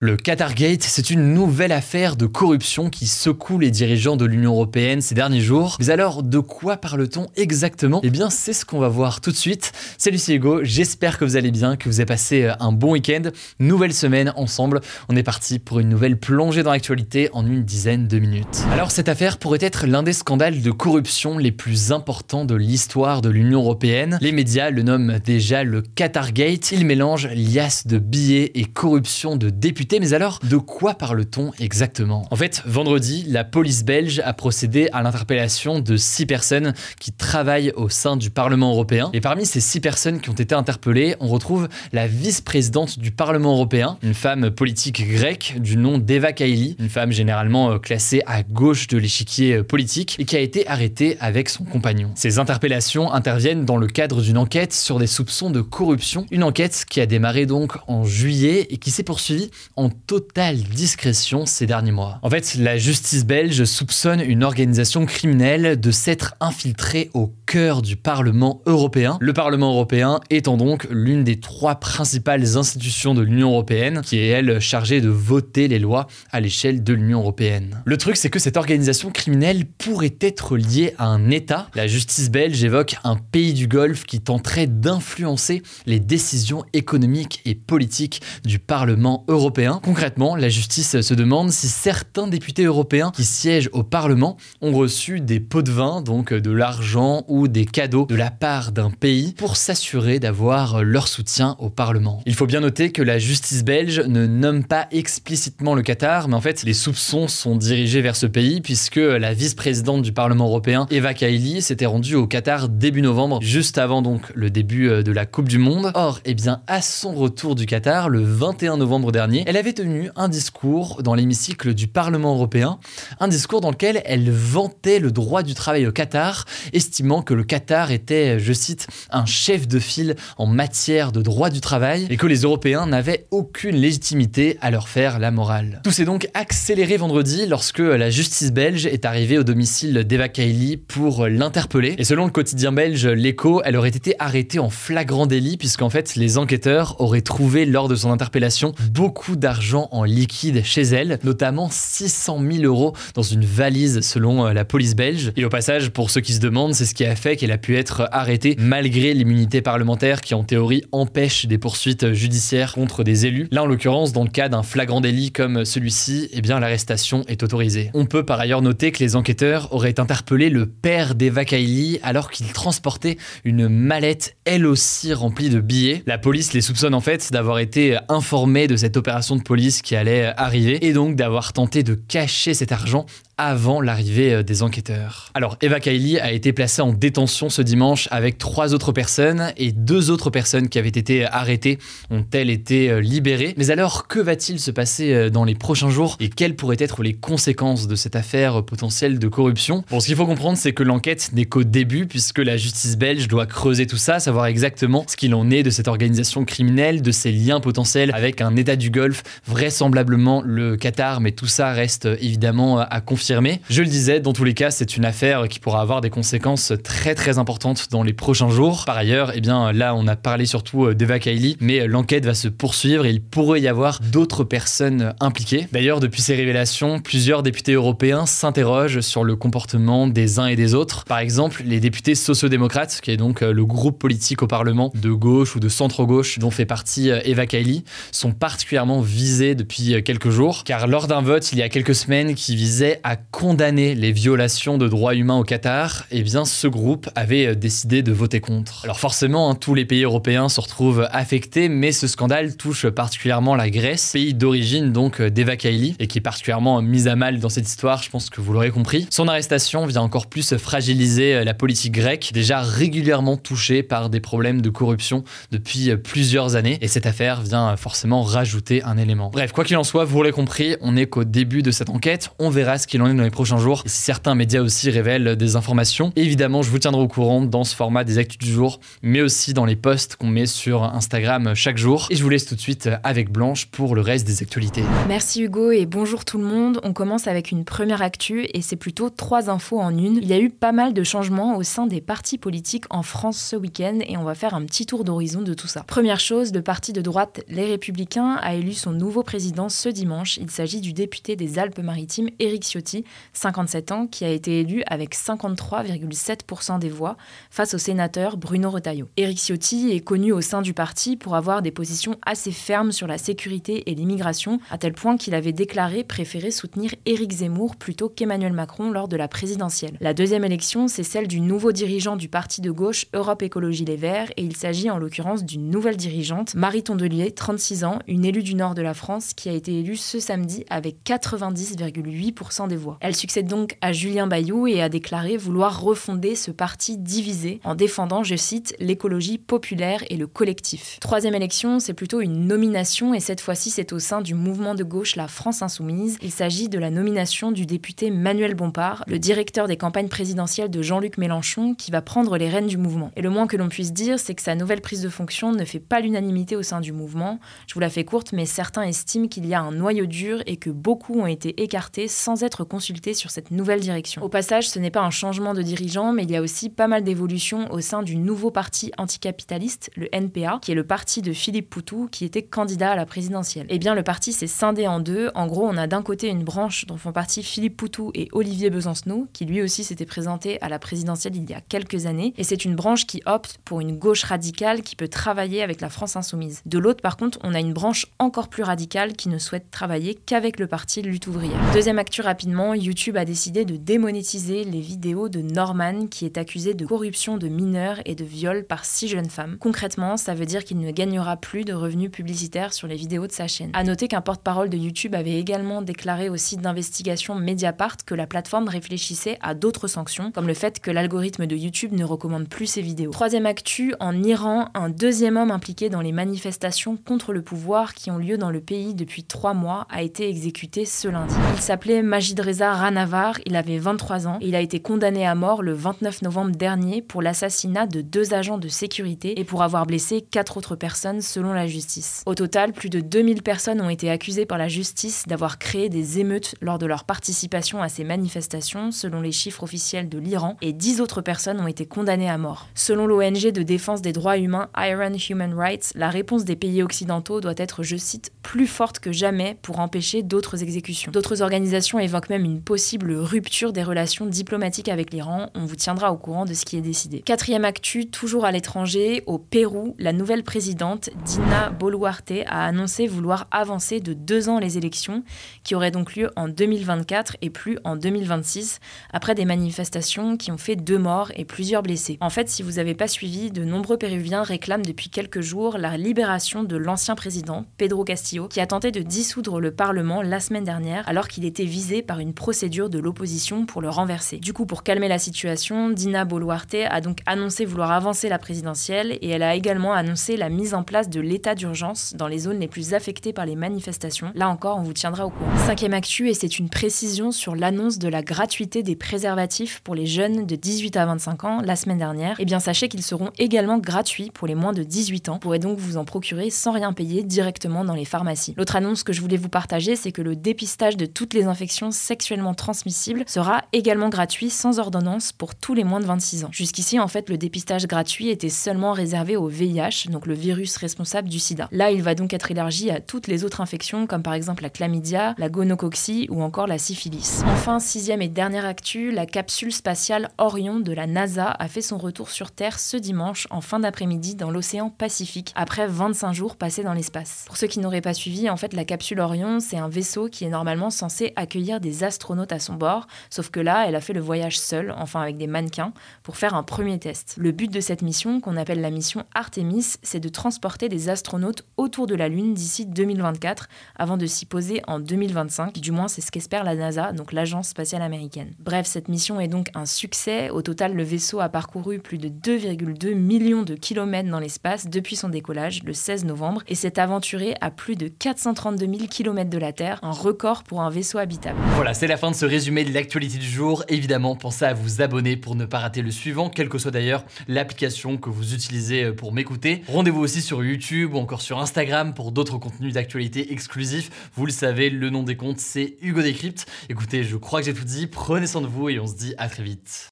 Le Qatargate, c'est une nouvelle affaire de corruption qui secoue les dirigeants de l'Union européenne ces derniers jours. Mais alors, de quoi parle-t-on exactement? Eh bien, c'est ce qu'on va voir tout de suite. Salut, c'est Hugo, j'espère que vous allez bien, que vous avez passé euh, un bon week-end. Nouvelle semaine ensemble, on est parti pour une nouvelle plongée dans l'actualité en une dizaine de minutes. Alors, cette affaire pourrait être l'un des scandales de corruption les plus importants de l'histoire de l'Union européenne. Les médias le nomment déjà le Qatargate. Il mélange liasse de billets et corruption de députés mais alors, de quoi parle-t-on exactement? En fait, vendredi, la police belge a procédé à l'interpellation de six personnes qui travaillent au sein du Parlement européen. Et parmi ces six personnes qui ont été interpellées, on retrouve la vice-présidente du Parlement européen, une femme politique grecque du nom d'Eva Kaili, une femme généralement euh, classée à gauche de l'échiquier euh, politique et qui a été arrêtée avec son compagnon. Ces interpellations interviennent dans le cadre d'une enquête sur des soupçons de corruption, une enquête qui a démarré donc en juillet et qui s'est poursuivie en totale discrétion ces derniers mois. En fait, la justice belge soupçonne une organisation criminelle de s'être infiltrée au cœur du Parlement européen. Le Parlement européen étant donc l'une des trois principales institutions de l'Union européenne, qui est elle chargée de voter les lois à l'échelle de l'Union européenne. Le truc, c'est que cette organisation criminelle pourrait être liée à un État. La justice belge évoque un pays du Golfe qui tenterait d'influencer les décisions économiques et politiques du Parlement européen Concrètement, la justice se demande si certains députés européens qui siègent au Parlement ont reçu des pots de vin, donc de l'argent ou des cadeaux de la part d'un pays pour s'assurer d'avoir leur soutien au Parlement. Il faut bien noter que la justice belge ne nomme pas explicitement le Qatar, mais en fait les soupçons sont dirigés vers ce pays puisque la vice-présidente du Parlement européen, Eva Kaili, s'était rendue au Qatar début novembre, juste avant donc le début euh, de la Coupe du Monde. Or, eh bien, à son retour du Qatar, le 21 novembre dernier, avait tenu un discours dans l'hémicycle du Parlement européen, un discours dans lequel elle vantait le droit du travail au Qatar, estimant que le Qatar était, je cite, un chef de file en matière de droit du travail et que les Européens n'avaient aucune légitimité à leur faire la morale. Tout s'est donc accéléré vendredi lorsque la justice belge est arrivée au domicile d'Eva Kaili pour l'interpeller. Et selon le quotidien belge L'Echo, elle aurait été arrêtée en flagrant délit puisqu'en fait les enquêteurs auraient trouvé lors de son interpellation beaucoup d'argent argent en liquide chez elle, notamment 600 000 euros dans une valise selon euh, la police belge. Et au passage, pour ceux qui se demandent, c'est ce qui a fait qu'elle a pu être arrêtée malgré l'immunité parlementaire qui en théorie empêche des poursuites judiciaires contre des élus. Là en l'occurrence, dans le cas d'un flagrant délit comme celui-ci, eh bien l'arrestation est autorisée. On peut par ailleurs noter que les enquêteurs auraient interpellé le père d'Eva Kaili alors qu'il transportait une mallette elle aussi remplie de billets. La police les soupçonne en fait d'avoir été informés de cette opération police qui allait arriver et donc d'avoir tenté de cacher cet argent avant l'arrivée euh, des enquêteurs. Alors Eva Kaili a été placée en détention ce dimanche avec trois autres personnes et deux autres personnes qui avaient été arrêtées ont-elles été euh, libérées. Mais alors que va-t-il se passer euh, dans les prochains jours et quelles pourraient être les conséquences de cette affaire potentielle de corruption? Bon, ce qu'il faut comprendre, c'est que l'enquête n'est qu'au début puisque la justice belge doit creuser tout ça, savoir exactement ce qu'il en est de cette organisation criminelle, de ses liens potentiels avec un État du Golfe, vraisemblablement le Qatar, mais tout ça reste évidemment à confirmer je le disais, dans tous les cas, c'est une affaire qui pourra avoir des conséquences très très importantes dans les prochains jours. Par ailleurs, eh bien là, on a parlé surtout euh, d'Eva Kaili, mais l'enquête va se poursuivre et il pourrait y avoir d'autres personnes impliquées. D'ailleurs, depuis ces révélations, plusieurs députés européens s'interrogent sur le comportement des uns et des autres. Par exemple, les députés sociodémocrates, qui est donc euh, le groupe politique au Parlement de gauche ou de centre-gauche dont fait partie euh, Eva Kaili, sont particulièrement visé depuis quelques jours, car lors d'un vote il y a quelques semaines qui visait à condamner les violations de droits humains au Qatar, eh bien ce groupe avait décidé de voter contre. Alors forcément, hein, tous les pays européens se retrouvent affectés, mais ce scandale touche particulièrement la Grèce, pays d'origine donc d'Eva Kaili, et qui est particulièrement mise à mal dans cette histoire, je pense que vous l'aurez compris. Son arrestation vient encore plus fragiliser la politique grecque, déjà régulièrement touchée par des problèmes de corruption depuis plusieurs années, et cette affaire vient forcément rajouter un élément. Bref, quoi qu'il en soit, vous l'aurez compris, on n'est qu'au début de cette enquête, on verra ce qu'il en est dans les prochains jours, et si certains médias aussi révèlent des informations, évidemment je vous tiendrai au courant dans ce format des actus du jour, mais aussi dans les posts qu'on met sur Instagram chaque jour, et je vous laisse tout de suite avec Blanche pour le reste des actualités. Merci Hugo et bonjour tout le monde, on commence avec une première actu, et c'est plutôt trois infos en une. Il y a eu pas mal de changements au sein des partis politiques en France ce week-end, et on va faire un petit tour d'horizon de tout ça. Première chose, le parti de droite Les Républicains a élu son nouveau président ce dimanche. Il s'agit du député des Alpes-Maritimes, Éric Ciotti, 57 ans, qui a été élu avec 53,7% des voix face au sénateur Bruno Retailleau. Éric Ciotti est connu au sein du parti pour avoir des positions assez fermes sur la sécurité et l'immigration, à tel point qu'il avait déclaré préférer soutenir Éric Zemmour plutôt qu'Emmanuel Macron lors de la présidentielle. La deuxième élection, c'est celle du nouveau dirigeant du parti de gauche Europe Écologie Les Verts, et il s'agit en l'occurrence d'une nouvelle dirigeante, Marie Tondelier, 36 ans, une élue du nord de la France qui a été élue ce samedi avec 90,8% des voix. Elle succède donc à Julien Bayou et a déclaré vouloir refonder ce parti divisé en défendant, je cite, l'écologie populaire et le collectif. Troisième élection, c'est plutôt une nomination et cette fois-ci c'est au sein du mouvement de gauche La France Insoumise. Il s'agit de la nomination du député Manuel Bompard, le directeur des campagnes présidentielles de Jean-Luc Mélenchon, qui va prendre les rênes du mouvement. Et le moins que l'on puisse dire, c'est que sa nouvelle prise de fonction ne fait pas l'unanimité au sein du mouvement. Je vous la fais courte, mais estiment qu'il y a un noyau dur et que beaucoup ont été écartés sans être consultés sur cette nouvelle direction. Au passage, ce n'est pas un changement de dirigeant, mais il y a aussi pas mal d'évolutions au sein du nouveau parti anticapitaliste, le NPA, qui est le parti de Philippe Poutou, qui était candidat à la présidentielle. Eh bien, le parti s'est scindé en deux. En gros, on a d'un côté une branche dont font partie Philippe Poutou et Olivier Besancenot, qui lui aussi s'était présenté à la présidentielle il y a quelques années. Et c'est une branche qui opte pour une gauche radicale qui peut travailler avec la France insoumise. De l'autre, par contre, on a une branche encore plus radicale qui ne souhaite travailler qu'avec le parti Lutte ouvrière. Deuxième actu rapidement, YouTube a décidé de démonétiser les vidéos de Norman qui est accusé de corruption de mineurs et de viol par six jeunes femmes. Concrètement, ça veut dire qu'il ne gagnera plus de revenus publicitaires sur les vidéos de sa chaîne. A noter qu'un porte-parole de YouTube avait également déclaré au site d'investigation Mediapart que la plateforme réfléchissait à d'autres sanctions, comme le fait que l'algorithme de YouTube ne recommande plus ses vidéos. Troisième actu, en Iran, un deuxième homme impliqué dans les manifestations contre le pouvoir qui ont lieu dans le pays depuis trois mois a été exécuté ce lundi. Il s'appelait Majid Reza Ranavar, il avait 23 ans et il a été condamné à mort le 29 novembre dernier pour l'assassinat de deux agents de sécurité et pour avoir blessé quatre autres personnes selon la justice. Au total, plus de 2000 personnes ont été accusées par la justice d'avoir créé des émeutes lors de leur participation à ces manifestations selon les chiffres officiels de l'Iran et 10 autres personnes ont été condamnées à mort. Selon l'ONG de défense des droits humains Iron Human Rights, la réponse des pays occidentaux doit être, je cite, plus forte que jamais pour empêcher d'autres exécutions. D'autres organisations évoquent même une possible rupture des relations diplomatiques avec l'Iran. On vous tiendra au courant de ce qui est décidé. Quatrième actu, toujours à l'étranger, au Pérou, la nouvelle présidente, Dina Boluarte, a annoncé vouloir avancer de deux ans les élections, qui auraient donc lieu en 2024 et plus en 2026, après des manifestations qui ont fait deux morts et plusieurs blessés. En fait, si vous n'avez pas suivi, de nombreux Péruviens réclament depuis quelques jours la libération de l'ancien président, Pedro Castillo, qui a tenté de dissoudre le Parlement la semaine dernière, alors qu'il était visé par une procédure de l'opposition pour le renverser. Du coup, pour calmer la situation, Dina Boluarte a donc annoncé vouloir avancer la présidentielle et elle a également annoncé la mise en place de l'état d'urgence dans les zones les plus affectées par les manifestations. Là encore, on vous tiendra au courant. Cinquième actu, et c'est une précision sur l'annonce de la gratuité des préservatifs pour les jeunes de 18 à 25 ans la semaine dernière. Eh bien, sachez qu'ils seront également gratuits pour les moins de 18 ans. Vous pourrez donc vous en procurer sans rien payer directement dans les pharmacies. L'autre annonce que je voulais vous partager, c'est que le dépistage de toutes les infections sexuellement transmissibles sera également gratuit sans ordonnance pour tous les moins de 26 ans. Jusqu'ici, en fait, le dépistage gratuit était seulement réservé au VIH, donc le virus responsable du sida. Là, il va donc être élargi à toutes les autres infections, comme par exemple la chlamydia, la gonococcie ou encore la syphilis. Enfin, sixième et dernière actu, la capsule spatiale Orion de la NASA a fait son retour sur Terre ce dimanche en fin d'après-midi dans l'océan Pacifique, après 25 jours passés dans l'espace. Pour ceux qui n'auraient n'auraient suivi, en fait, la capsule Orion, c'est un vaisseau qui est normalement censé accueillir des astronautes à son bord, sauf que là, elle a fait le voyage seule, enfin avec des mannequins, pour faire un premier test. Le but de cette mission, qu'on appelle la mission Artemis, c'est de transporter des astronautes autour de la Lune d'ici 2024, avant de s'y poser en 2025. Du moins, c'est ce qu'espère la NASA, donc l'agence spatiale américaine. Bref, cette mission est donc un succès. Au total, le vaisseau a parcouru plus de 2,2 millions de kilomètres dans l'espace depuis son décollage le 16 novembre et s'est aventuré à plus de 432 000 km de la Terre, un record pour un vaisseau habitable. Voilà, c'est la fin de ce résumé de l'actualité du jour. Évidemment, pensez à vous abonner pour ne pas rater le suivant, quelle que soit d'ailleurs l'application que vous utilisez pour m'écouter. Rendez-vous aussi sur YouTube ou encore sur Instagram pour d'autres contenus d'actualité exclusifs. Vous le savez, le nom des comptes, c'est Hugo Décrypte. Écoutez, je crois que j'ai tout dit. Prenez soin de vous et on se dit à très vite.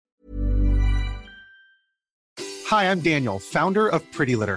Hi, I'm Daniel, founder of Pretty Litter.